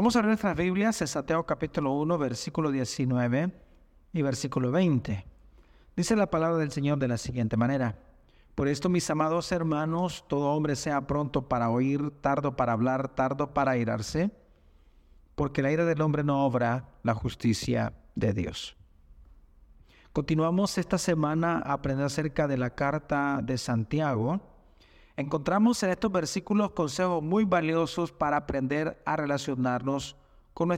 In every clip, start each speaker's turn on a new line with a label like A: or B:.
A: Vamos a ver nuestras Biblias en Santiago capítulo 1, versículo 19 y versículo 20. Dice la palabra del Señor de la siguiente manera. Por esto, mis amados hermanos, todo hombre sea pronto para oír, tardo para hablar, tardo para irarse, porque la ira del hombre no obra la justicia de Dios. Continuamos esta semana a aprender acerca de la carta de Santiago. Encontramos en estos versículos consejos muy valiosos para aprender a relacionarnos con,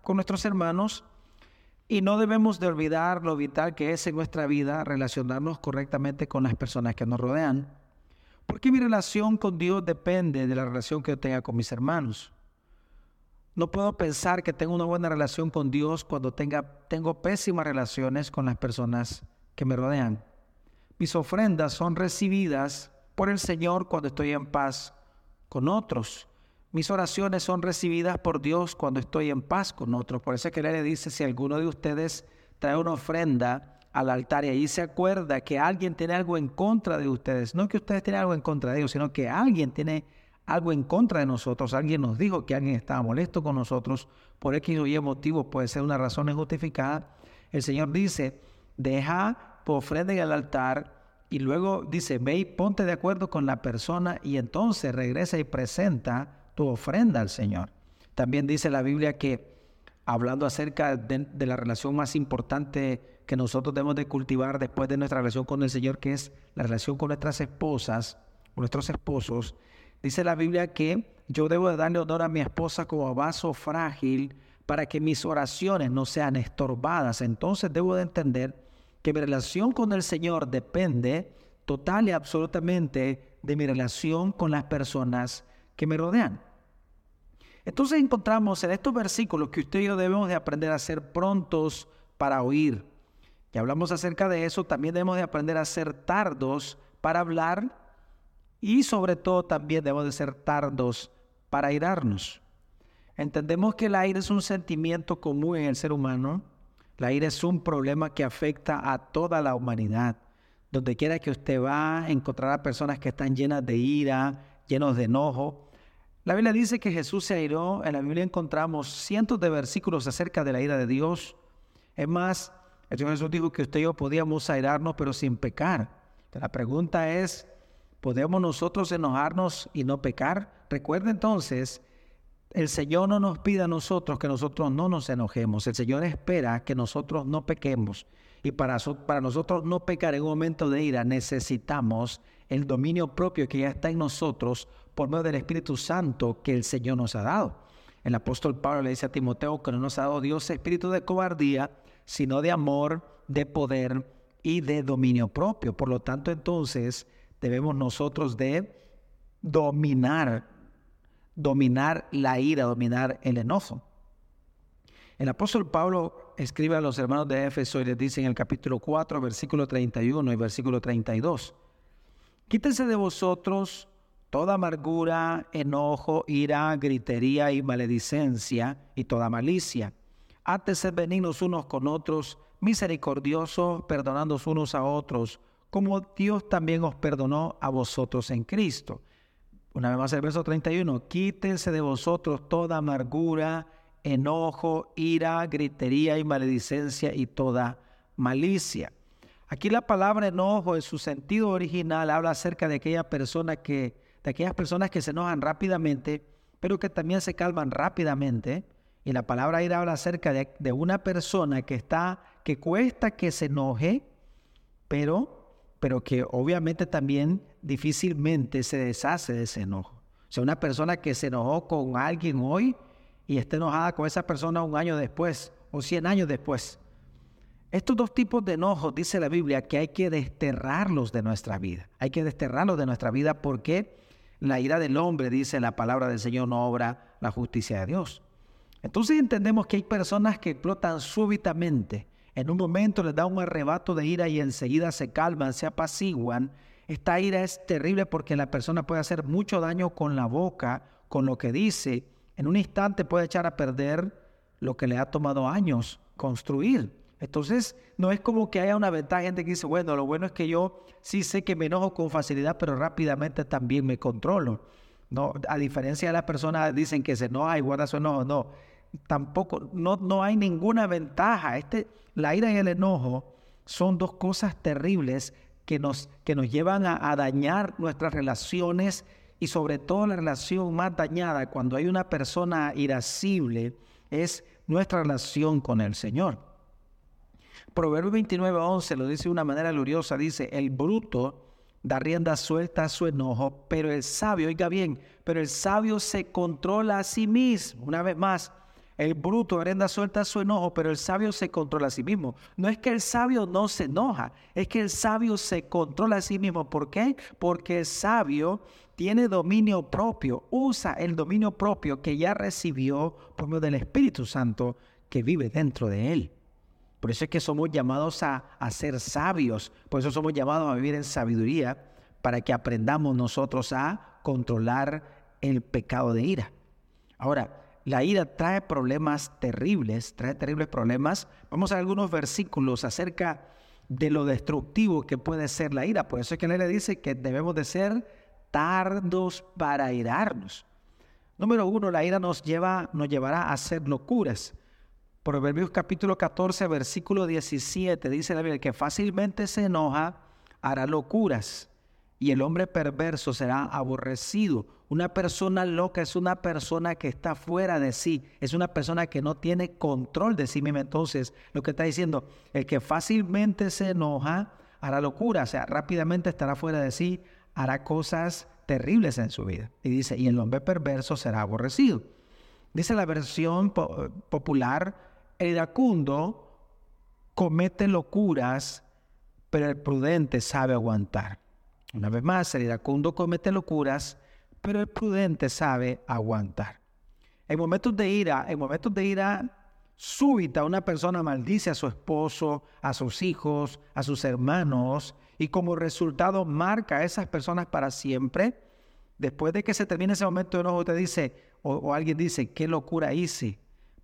A: con nuestros hermanos y no debemos de olvidar lo vital que es en nuestra vida relacionarnos correctamente con las personas que nos rodean. Porque mi relación con Dios depende de la relación que yo tenga con mis hermanos. No puedo pensar que tengo una buena relación con Dios cuando tenga, tengo pésimas relaciones con las personas que me rodean. Mis ofrendas son recibidas por el Señor cuando estoy en paz con otros. Mis oraciones son recibidas por Dios cuando estoy en paz con otros. Por eso es que le dice, si alguno de ustedes trae una ofrenda al altar y allí se acuerda que alguien tiene algo en contra de ustedes, no que ustedes tienen algo en contra de ellos, sino que alguien tiene algo en contra de nosotros, alguien nos dijo que alguien estaba molesto con nosotros, por X o Y motivo, puede ser una razón injustificada, el Señor dice, deja tu ofrenda en el altar y luego dice, ve y ponte de acuerdo con la persona y entonces regresa y presenta tu ofrenda al Señor. También dice la Biblia que, hablando acerca de, la relación más importante que nosotros debemos de cultivar después de nuestra relación con el Señor, que es la relación con nuestras esposas, nuestros esposos, dice la Biblia que yo debo de darle honor a mi esposa como vaso frágil para que mis oraciones no sean estorbadas. Entonces debo de entender que mi relación con el Señor depende total y absolutamente de mi relación con las personas que me rodean. Entonces encontramos en estos versículos que usted y yo debemos de aprender a ser prontos para oír. Y hablamos acerca de eso, también debemos de aprender a ser tardos para hablar y sobre todo también debemos de ser tardos para irarnos. Entendemos que la ira es un sentimiento común en el ser humano. La ira es un problema que afecta a toda la humanidad. Donde quiera que usted va, encontrará personas que están llenas de ira, llenos de enojo. La Biblia dice que Jesús se airó. En la Biblia encontramos cientos de versículos acerca de la ira de Dios. Es más, el Señor Jesús dijo que usted y yo podíamos airarnos, pero sin pecar. La pregunta es, ¿podemos nosotros enojarnos y no pecar? Recuerda entonces, el Señor no nos pide a nosotros que nosotros no nos enojemos. El Señor espera que nosotros no pequemos. Y para, para nosotros no pecar en un momento de ira necesitamos el dominio propio que ya está en nosotros por medio del Espíritu Santo que el Señor nos ha dado. El apóstol Pablo le dice a Timoteo que no nos ha dado Dios espíritu de cobardía, sino de amor, de poder y de dominio propio. Por lo tanto, entonces debemos nosotros de dominar, dominar la ira, dominar el enojo. El apóstol Pablo escribe a los hermanos de Éfeso y les dice en el capítulo 4, versículo 31 y versículo 32, quítense de vosotros toda amargura, enojo, ira, gritería y maledicencia y toda malicia. Antes ser benignos unos con otros, misericordiosos, perdonándoos unos a otros, como Dios también os perdonó a vosotros en Cristo. Una vez más el verso 31, quítense de vosotros toda amargura, enojo, ira, gritería y maledicencia y toda malicia. Aquí la palabra enojo en su sentido original habla acerca de aquella persona que de aquellas personas que se enojan rápidamente, pero que también se calman rápidamente. Y la palabra ira habla acerca de, una persona que está, que cuesta que se enoje, pero, pero que obviamente también difícilmente se deshace de ese enojo. O sea, una persona que se enojó con alguien hoy y está enojada con esa persona un año después o cien años después. Estos dos tipos de enojos, dice la Biblia, que hay que desterrarlos de nuestra vida. Hay que desterrarlos de nuestra vida porque la ira del hombre, dice la palabra del Señor, no obra la justicia de Dios. Entonces entendemos que hay personas que explotan súbitamente. En un momento les da un arrebato de ira y enseguida se calman, se apaciguan. Esta ira es terrible porque la persona puede hacer mucho daño con la boca, con lo que dice. En un instante puede echar a perder lo que le ha tomado años construir. Entonces, no es como que haya una ventaja, gente que dice, bueno, lo bueno es que yo sí sé que me enojo con facilidad, pero rápidamente también me controlo. No, a diferencia de las personas dicen que se enoja y guarda su enojo, no. Tampoco, no, no hay ninguna ventaja. Este, la ira y el enojo son dos cosas terribles que nos, que nos llevan a, a dañar nuestras relaciones y sobre todo la relación más dañada cuando hay una persona irascible es nuestra relación con el Señor. Proverbio 29, 11 lo dice de una manera gloriosa, dice, el bruto da rienda suelta a su enojo, pero el sabio, oiga bien, pero el sabio se controla a sí mismo. Una vez más, el bruto da rienda suelta a su enojo, pero el sabio se controla a sí mismo. No es que el sabio no se enoja, es que el sabio se controla a sí mismo. ¿Por qué? Porque el sabio tiene dominio propio, usa el dominio propio que ya recibió por medio del Espíritu Santo que vive dentro de él. Por eso es que somos llamados a, ser sabios, por eso somos llamados a vivir en sabiduría, para que aprendamos nosotros a controlar el pecado de ira. Ahora, la ira trae problemas terribles, trae terribles problemas. Vamos a algunos versículos acerca de lo destructivo que puede ser la ira. Por eso es que la le dice que debemos de ser tardos para irarnos. Número uno, la ira nos, lleva, nos llevará a hacer locuras. Proverbios capítulo 14, versículo 17, dice la Biblia, que fácilmente se enoja, hará locuras, y el hombre perverso será aborrecido. Una persona loca es una persona que está fuera de sí, es una persona que no tiene control de sí misma. Entonces, lo que está diciendo, el que fácilmente se enoja, hará locura, o sea, rápidamente estará fuera de sí, hará cosas terribles en su vida. Y dice, y el hombre perverso será aborrecido. Dice la versión popular, el iracundo comete locuras, pero el prudente sabe aguantar. Una vez más, el iracundo comete locuras, pero el prudente sabe aguantar. En momentos de ira, en momentos de ira súbita, una persona maldice a su esposo, a sus hijos, a sus hermanos, y como resultado marca a esas personas para siempre. Después de que se termine ese momento de enojo, te dice, o, o alguien dice, qué locura hice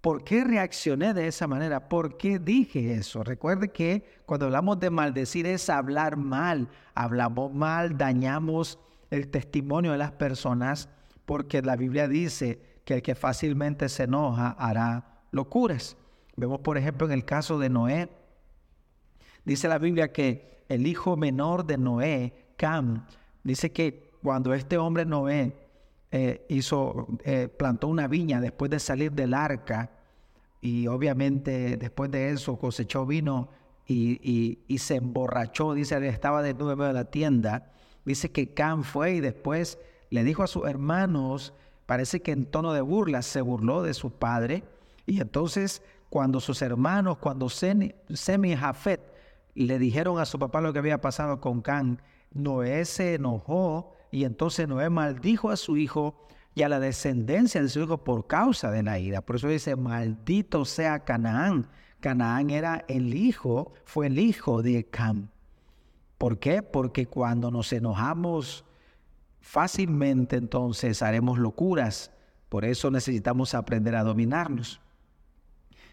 A: ¿Por qué reaccioné de esa manera? ¿Por qué dije eso? Recuerde que cuando hablamos de maldecir es hablar mal. Hablamos mal, dañamos el testimonio de las personas porque la Biblia dice que el que fácilmente se enoja hará locuras. Vemos, por ejemplo, en el caso de Noé. Dice la Biblia que el hijo menor de Noé, Cam, dice que cuando este hombre Noé eh, hizo, eh, plantó una viña después de salir del arca, y obviamente después de eso cosechó vino y, se emborrachó, dice, estaba desnudo en la tienda. Dice que Cam fue y después le dijo a sus hermanos, parece que en tono de burla se burló de su padre. Y entonces cuando sus hermanos, cuando Sem y Jafet le dijeron a su papá lo que había pasado con Can, Noé se enojó y entonces Noé maldijo a su hijo y a la descendencia de su hijo por causa de la ira. Por eso dice, maldito sea Canaán. Canaán era el hijo, fue el hijo de Cam. ¿Por qué? Porque cuando nos enojamos fácilmente, entonces haremos locuras. Por eso necesitamos aprender a dominarnos.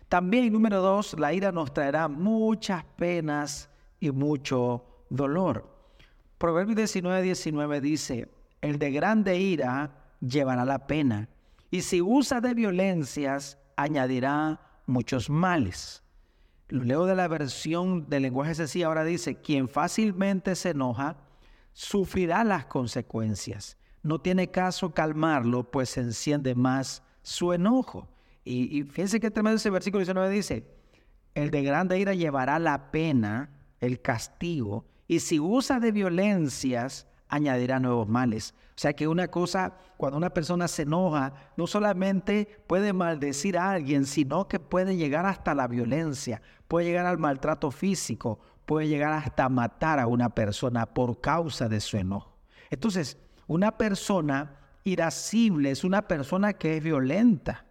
A: También, número dos, la ira nos traerá muchas penas y mucho dolor. Proverbios 19, 19 dice, el de grande ira llevará la pena. Y si usa de violencias, añadirá muchos males. Lo leo de la versión del lenguaje sencillo, ahora dice, quien fácilmente se enoja, sufrirá las consecuencias. No tiene caso calmarlo, pues se enciende más su enojo. Y, fíjense que tremendo ese versículo 19 dice, el de grande ira llevará la pena, el castigo, y si usa de violencias, añadirá nuevos males. O sea que una cosa, cuando una persona se enoja, no solamente puede maldecir a alguien, sino que puede llegar hasta la violencia, puede llegar al maltrato físico, puede llegar hasta matar a una persona por causa de su enojo. Entonces, una persona irascible es una persona que es violenta,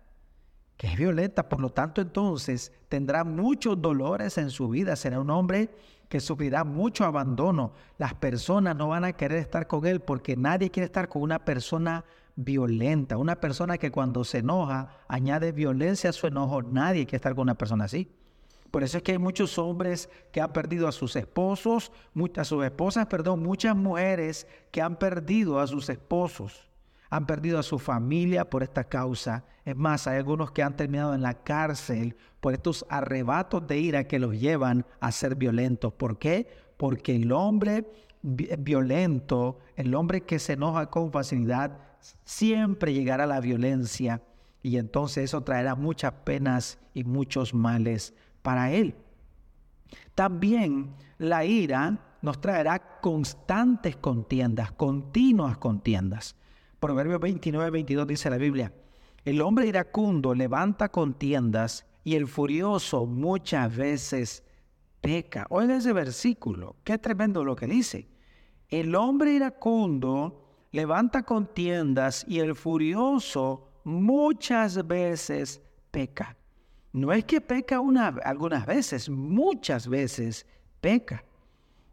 A: que es violenta, por lo tanto entonces tendrá muchos dolores en su vida, será un hombre que sufrirá mucho abandono. Las personas no van a querer estar con él porque nadie quiere estar con una persona violenta, una persona que cuando se enoja añade violencia a su enojo. Nadie quiere estar con una persona así. Por eso es que hay muchos hombres que han perdido a sus esposos, a sus esposas, perdón, muchas mujeres que han perdido a sus esposos, han perdido a su familia por esta causa. Es más, hay algunos que han terminado en la cárcel por estos arrebatos de ira que los llevan a ser violentos. ¿Por qué? Porque el hombre violento, el hombre que se enoja con facilidad, siempre llegará a la violencia y entonces eso traerá muchas penas y muchos males para él. También la ira nos traerá constantes contiendas, continuas contiendas. Proverbios 29, 22 dice la Biblia, el hombre iracundo levanta contiendas y el furioso muchas veces peca. Oiga ese versículo, qué tremendo lo que dice. El hombre iracundo levanta contiendas y el furioso muchas veces peca. No es que peca una, algunas veces, muchas veces peca.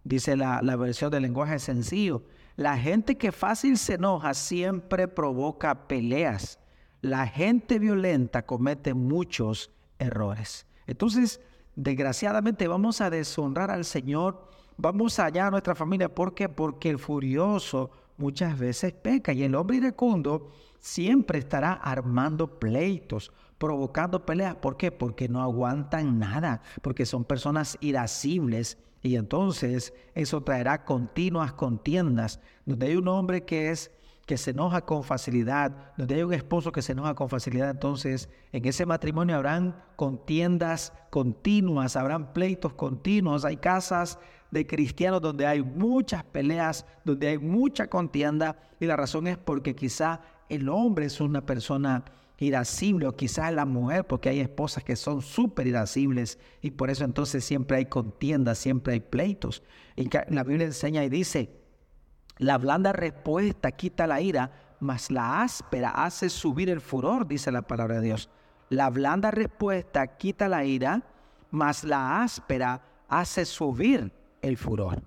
A: Dice la, la versión del lenguaje sencillo. La gente que fácil se enoja siempre provoca peleas. La gente violenta comete muchos errores. Entonces, desgraciadamente vamos a deshonrar al Señor, vamos allá a nuestra familia. ¿Por qué? Porque el furioso muchas veces peca y el hombre iracundo siempre estará armando pleitos, provocando peleas. ¿Por qué? Porque no aguantan nada, porque son personas irascibles y entonces eso traerá continuas contiendas, donde hay un hombre que es que se enoja con facilidad, donde hay un esposo que se enoja con facilidad, entonces en ese matrimonio habrán contiendas continuas, habrán pleitos continuos, hay casas de cristianos donde hay muchas peleas, donde hay mucha contienda y la razón es porque quizá el hombre es una persona irascible o quizás la mujer, porque hay esposas que son súper irascibles y por eso entonces siempre hay contiendas, siempre hay pleitos. Y la Biblia enseña y dice, la blanda respuesta quita la ira, mas la áspera hace subir el furor, dice la palabra de Dios. La blanda respuesta quita la ira, mas la áspera hace subir el furor.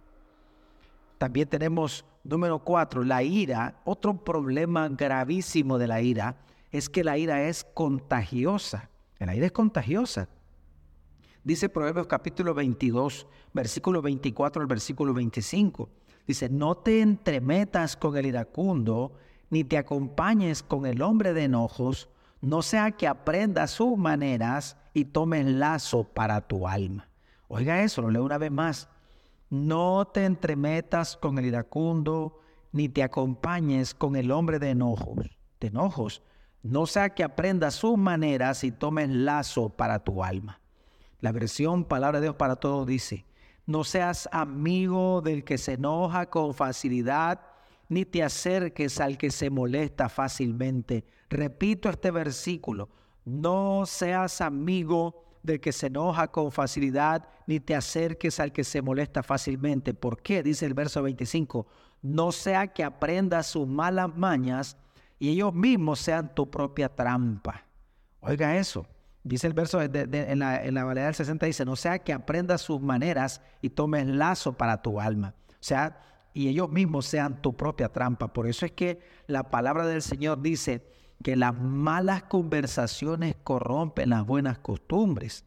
A: También tenemos número cuatro, la ira. Otro problema gravísimo de la ira es que la ira es contagiosa. La ira es contagiosa. Dice Proverbios capítulo 22, versículo 24 al versículo 25. Dice, no te entremetas con el iracundo, ni te acompañes con el hombre de enojos, no sea que aprendas sus maneras y tomes lazo para tu alma. Oiga eso, lo leo una vez más. No te entremetas con el iracundo, ni te acompañes con el hombre de enojos, de enojos, no sea que aprendas sus maneras y tomes lazo para tu alma. La versión Palabra de Dios para Todos dice, no seas amigo del que se enoja con facilidad, ni te acerques al que se molesta fácilmente. Repito este versículo, no seas amigo del que se enoja con facilidad, ni te acerques al que se molesta fácilmente. ¿Por qué? Dice el verso 25, no sea que aprendas sus malas mañas y ellos mismos sean tu propia trampa. Oiga eso. Dice el verso en, la, en la del 60, dice, no sea que aprendas sus maneras y tomes lazo para tu alma. O sea, y ellos mismos sean tu propia trampa. Por eso es que la palabra del Señor dice que las malas conversaciones corrompen las buenas costumbres.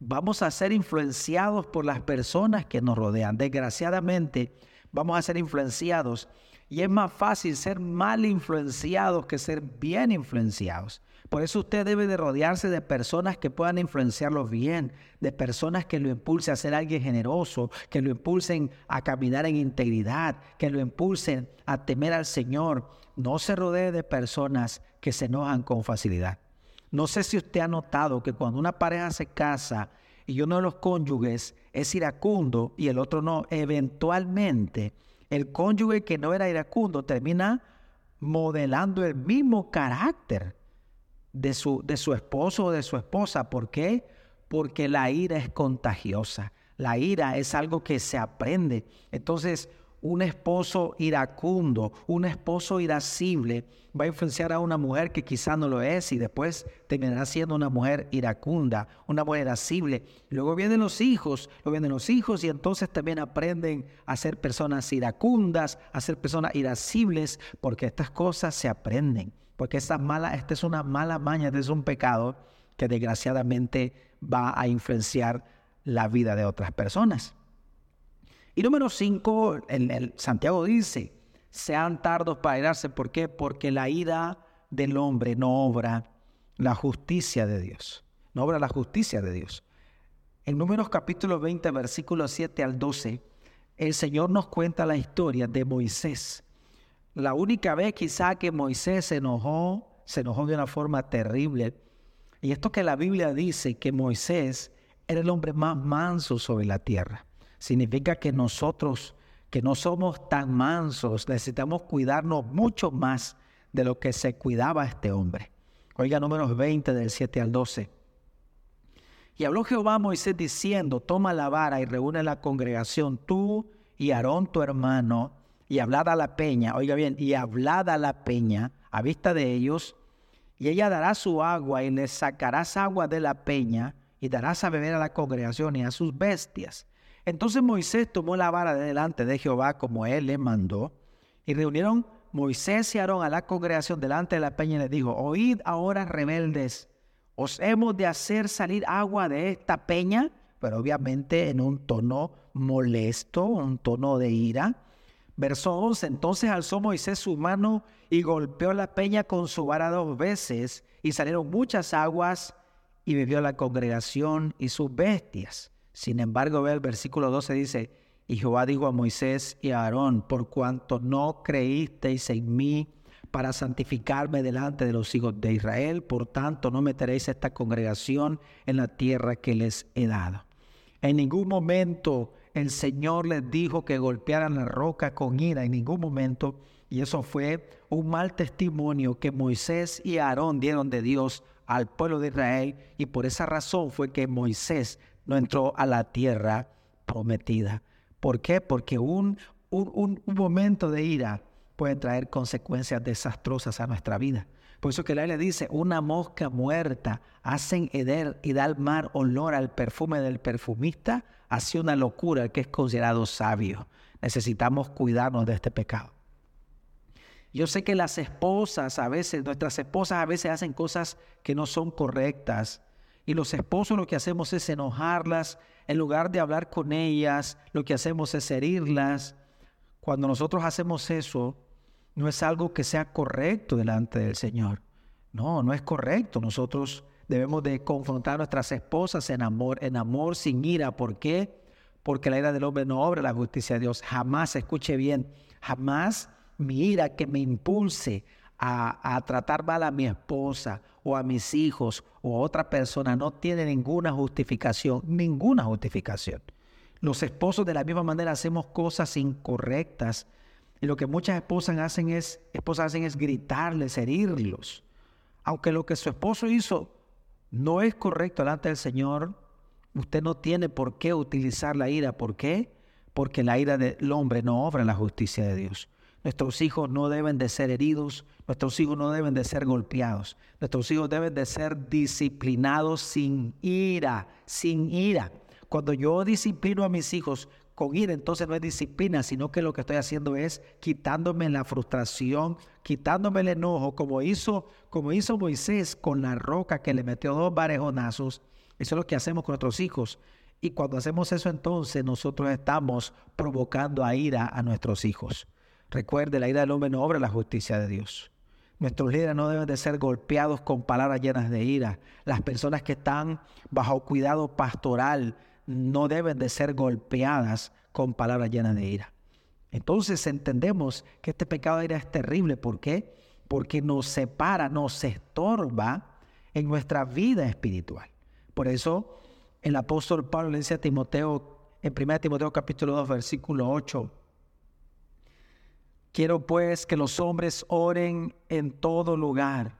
A: Vamos a ser influenciados por las personas que nos rodean. Desgraciadamente, vamos a ser influenciados y es más fácil ser mal influenciados que ser bien influenciados. Por eso usted debe de rodearse de personas que puedan influenciarlo bien, de personas que lo impulsen a ser alguien generoso, que lo impulsen a caminar en integridad, que lo impulsen a temer al Señor. No se rodee de personas que se enojan con facilidad. No sé si usted ha notado que cuando una pareja se casa y uno de los cónyuges es iracundo y el otro no, eventualmente el cónyuge que no era iracundo termina modelando el mismo carácter de su, de su esposo o de su esposa. ¿Por qué? Porque la ira es contagiosa. La ira es algo que se aprende. Entonces, un esposo iracundo, un esposo irascible, va a influenciar a una mujer que quizá no lo es y después terminará siendo una mujer iracunda, una mujer irascible. Luego vienen los hijos, luego vienen los hijos y entonces también aprenden a ser personas iracundas, a ser personas irascibles, porque estas cosas se aprenden, porque esta, mala, esta es una mala maña, este es un pecado que desgraciadamente va a influenciar la vida de otras personas. Y número cinco, el, Santiago dice, sean tardos para irarse. ¿Por qué? Porque la ira del hombre no obra la justicia de Dios. No obra la justicia de Dios. En Números capítulo 20, versículos 7 al 12, el Señor nos cuenta la historia de Moisés. La única vez quizá que Moisés se enojó, se enojó de una forma terrible. Y esto que la Biblia dice que Moisés era el hombre más manso sobre la tierra. Significa que nosotros, que no somos tan mansos, necesitamos cuidarnos mucho más de lo que se cuidaba este hombre. Oiga números 20 del 7 al 12. Y habló Jehová a Moisés diciendo, toma la vara y reúne la congregación, tú y Aarón tu hermano, y hablad a la peña, oiga bien, y hablad a la peña a vista de ellos, y ella dará su agua y le sacarás agua de la peña y darás a beber a la congregación y a sus bestias. Entonces Moisés tomó la vara de delante de Jehová como él le mandó, y reunieron Moisés y Aarón a la congregación delante de la peña y les dijo, oíd ahora rebeldes, os hemos de hacer salir agua de esta peña, pero obviamente en un tono molesto, un tono de ira. Verso 11, entonces alzó Moisés su mano y golpeó la peña con su vara dos veces, y salieron muchas aguas, y bebió la congregación y sus bestias. Sin embargo, ve el versículo 12 dice, y Jehová dijo a Moisés y a Aarón, por cuanto no creísteis en mí, para santificarme delante de los hijos de Israel. Por tanto, no meteréis esta congregación en la tierra que les he dado. En ningún momento el Señor les dijo que golpearan la roca con ira, en ningún momento. Y eso fue un mal testimonio que Moisés y Aarón dieron de Dios al pueblo de Israel. Y por esa razón fue que Moisés no entró a la tierra prometida. ¿Por qué? Porque un, un, un momento de ira puede traer consecuencias desastrosas a nuestra vida. Por eso que la Biblia dice, una mosca muerta hacen heder y da al mar olor al perfume del perfumista, hace una locura que es considerado sabio. Necesitamos cuidarnos de este pecado. Yo sé que las esposas a veces, nuestras esposas a veces hacen cosas que no son correctas. Y los esposos lo que hacemos es enojarlas, en lugar de hablar con ellas, lo que hacemos es herirlas. Cuando nosotros hacemos eso, no es algo que sea correcto delante del Señor. No, no es correcto. Nosotros debemos de confrontar a nuestras esposas en amor, en amor sin ira. ¿Por qué? Porque la ira del hombre no obra la justicia de Dios. Jamás, escuche bien, jamás mi ira que me impulse a, tratar mal a mi esposa o a mis hijos o a otra persona no tiene ninguna justificación, ninguna justificación. Los esposos de la misma manera hacemos cosas incorrectas y lo que muchas esposas hacen es, esposas hacen es gritarles, herirlos. Aunque lo que su esposo hizo no es correcto delante del Señor, usted no tiene por qué utilizar la ira. ¿Por qué? Porque la ira del hombre no obra la justicia de Dios. Nuestros hijos no deben de ser heridos, nuestros hijos no deben de ser golpeados, nuestros hijos deben de ser disciplinados sin ira, sin ira. Cuando yo disciplino a mis hijos con ira, entonces no es disciplina, sino que lo que estoy haciendo es quitándome la frustración, quitándome el enojo, como hizo, como hizo Moisés con la roca que le metió dos varejonazos. Eso es lo que hacemos con nuestros hijos. Y cuando hacemos eso, entonces nosotros estamos provocando a ira a nuestros hijos. Recuerde, la ira del hombre no obra la justicia de Dios. Nuestros líderes no deben de ser golpeados con palabras llenas de ira. Las personas que están bajo cuidado pastoral no deben de ser golpeadas con palabras llenas de ira. Entonces entendemos que este pecado de ira es terrible. ¿Por qué? Porque nos separa, nos estorba en nuestra vida espiritual. Por eso el apóstol Pablo le dice a Timoteo, en 1 Timoteo capítulo 2, versículo 8, quiero pues que los hombres oren en todo lugar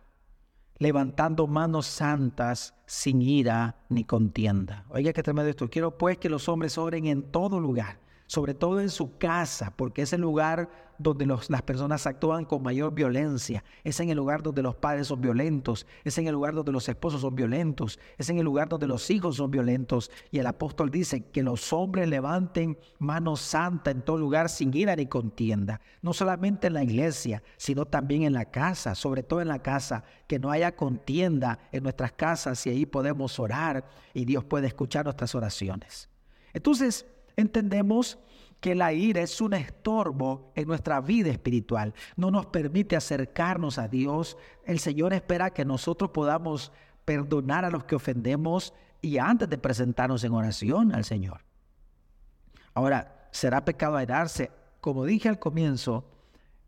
A: levantando manos santas sin ira ni contienda. Oiga que tremendo esto. Quiero pues que los hombres oren en todo lugar, sobre todo en su casa, porque es el lugar donde las personas actúan con mayor violencia, es en el lugar donde los padres son violentos, es en el lugar donde los esposos son violentos, es en el lugar donde los hijos son violentos. Y el apóstol dice que los hombres levanten mano santa en todo lugar sin ira ni contienda, no solamente en la iglesia, sino también en la casa, sobre todo en la casa, que no haya contienda en nuestras casas y ahí podemos orar y Dios puede escuchar nuestras oraciones. Entonces, entendemos que la ira es un estorbo en nuestra vida espiritual. No nos permite acercarnos a Dios. El Señor espera que nosotros podamos perdonar a los que ofendemos y antes de presentarnos en oración al Señor. Ahora, ¿será pecado airarse? Como dije al comienzo,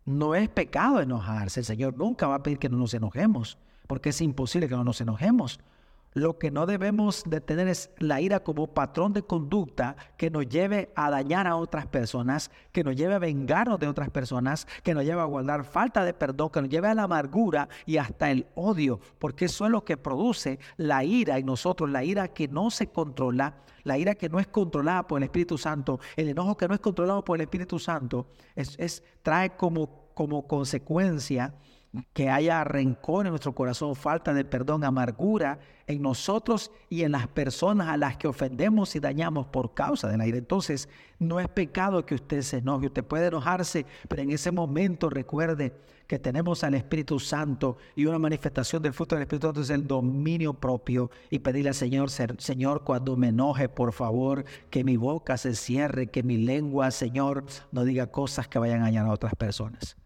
A: no es pecado enojarse. El Señor nunca va a pedir que no nos enojemos, porque es imposible que no nos enojemos. Lo que no debemos de tener es la ira como patrón de conducta que nos lleve a dañar a otras personas, que nos lleve a vengarnos de otras personas, que nos lleve a guardar falta de perdón, que nos lleve a la amargura y hasta el odio, porque eso es lo que produce la ira en nosotros, la ira que no se controla, la ira que no es controlada por el Espíritu Santo, el enojo que no es controlado por el Espíritu Santo, es, trae como, como consecuencia que haya rencor en nuestro corazón, falta de perdón, amargura en nosotros y en las personas a las que ofendemos y dañamos por causa del aire. Entonces, no es pecado que usted se enoje, usted puede enojarse, pero en ese momento recuerde que tenemos al Espíritu Santo y una manifestación del fruto del Espíritu Santo es el dominio propio y pedirle al Señor, Señor, cuando me enoje, por favor, que mi boca se cierre, que mi lengua, Señor, no diga cosas que vayan a dañar a otras personas.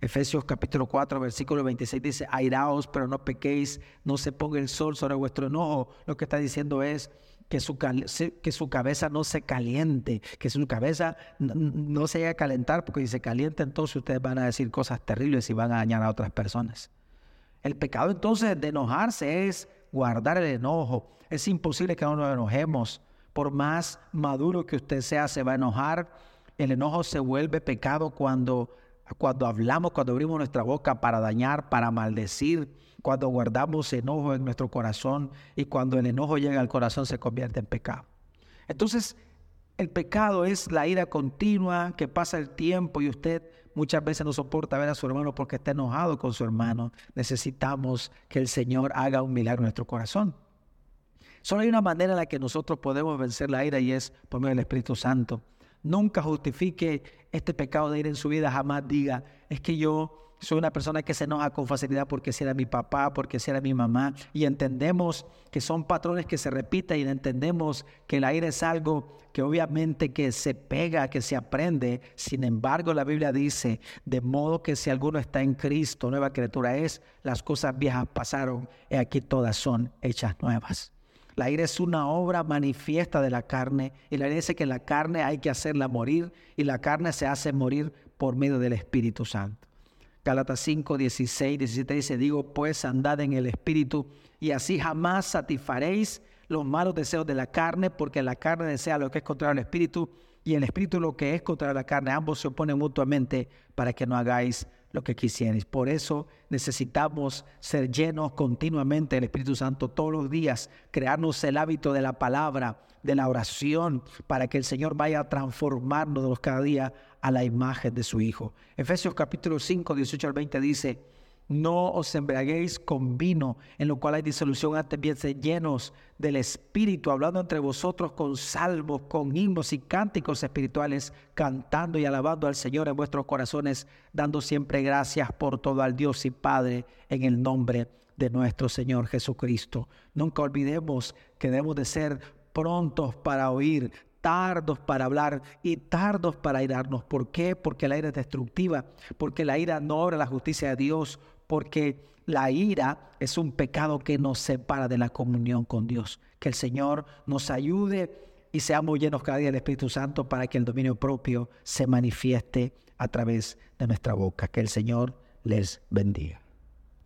A: Efesios capítulo 4, versículo 26 dice, airaos, pero no pequéis, no se ponga el sol sobre vuestro enojo. Lo que está diciendo es que su, que su cabeza no se caliente, que su cabeza no, se llegue a calentar, porque si se calienta entonces ustedes van a decir cosas terribles y van a dañar a otras personas. El pecado entonces de enojarse es guardar el enojo. Es imposible que no nos enojemos. Por más maduro que usted sea, se va a enojar. El enojo se vuelve pecado cuando cuando hablamos, cuando abrimos nuestra boca para dañar, para maldecir, cuando guardamos enojo en nuestro corazón y cuando el enojo llega al corazón se convierte en pecado. Entonces, el pecado es la ira continua que pasa el tiempo y usted muchas veces no soporta ver a su hermano porque está enojado con su hermano. Necesitamos que el Señor haga un milagro en nuestro corazón. Solo hay una manera en la que nosotros podemos vencer la ira y es por medio del Espíritu Santo nunca justifique este pecado de ir en su vida, jamás diga, es que yo soy una persona que se enoja con facilidad porque si era mi papá, porque si era mi mamá, y entendemos que son patrones que se repiten y entendemos que la ira es algo que obviamente que se pega, que se aprende, sin embargo la Biblia dice, de modo que si alguno está en Cristo, nueva criatura es, las cosas viejas pasaron y aquí todas son hechas nuevas. La ira es una obra manifiesta de la carne y la ira dice que la carne hay que hacerla morir y la carne se hace morir por medio del Espíritu Santo. Gálatas 5, 16, 17 dice, digo pues andad en el Espíritu y así jamás satisfaréis los malos deseos de la carne, porque la carne desea lo que es contra el Espíritu y el Espíritu lo que es contra la carne. Ambos se oponen mutuamente para que no hagáis lo que quisierais. Por eso necesitamos ser llenos continuamente del Espíritu Santo todos los días, crearnos el hábito de la palabra, de la oración, para que el Señor vaya a transformarnos cada día a la imagen de su Hijo. Efesios capítulo 5, 18 al 20 dice, no os embriaguéis con vino, en lo cual hay disolución, antes bien llenos del Espíritu, hablando entre vosotros con salmos, con himnos y cánticos espirituales, cantando y alabando al Señor en vuestros corazones, dando siempre gracias por todo al Dios y Padre en el nombre de nuestro Señor Jesucristo. Nunca olvidemos que debemos de ser prontos para oír, tardos para hablar y tardos para irarnos. ¿Por qué? Porque la ira es destructiva, porque la ira no obra la justicia de Dios, porque la ira es un pecado que nos separa de la comunión con Dios. Que el Señor nos ayude y seamos llenos cada día del Espíritu Santo para que el dominio propio se manifieste a través de nuestra boca. Que el Señor les bendiga.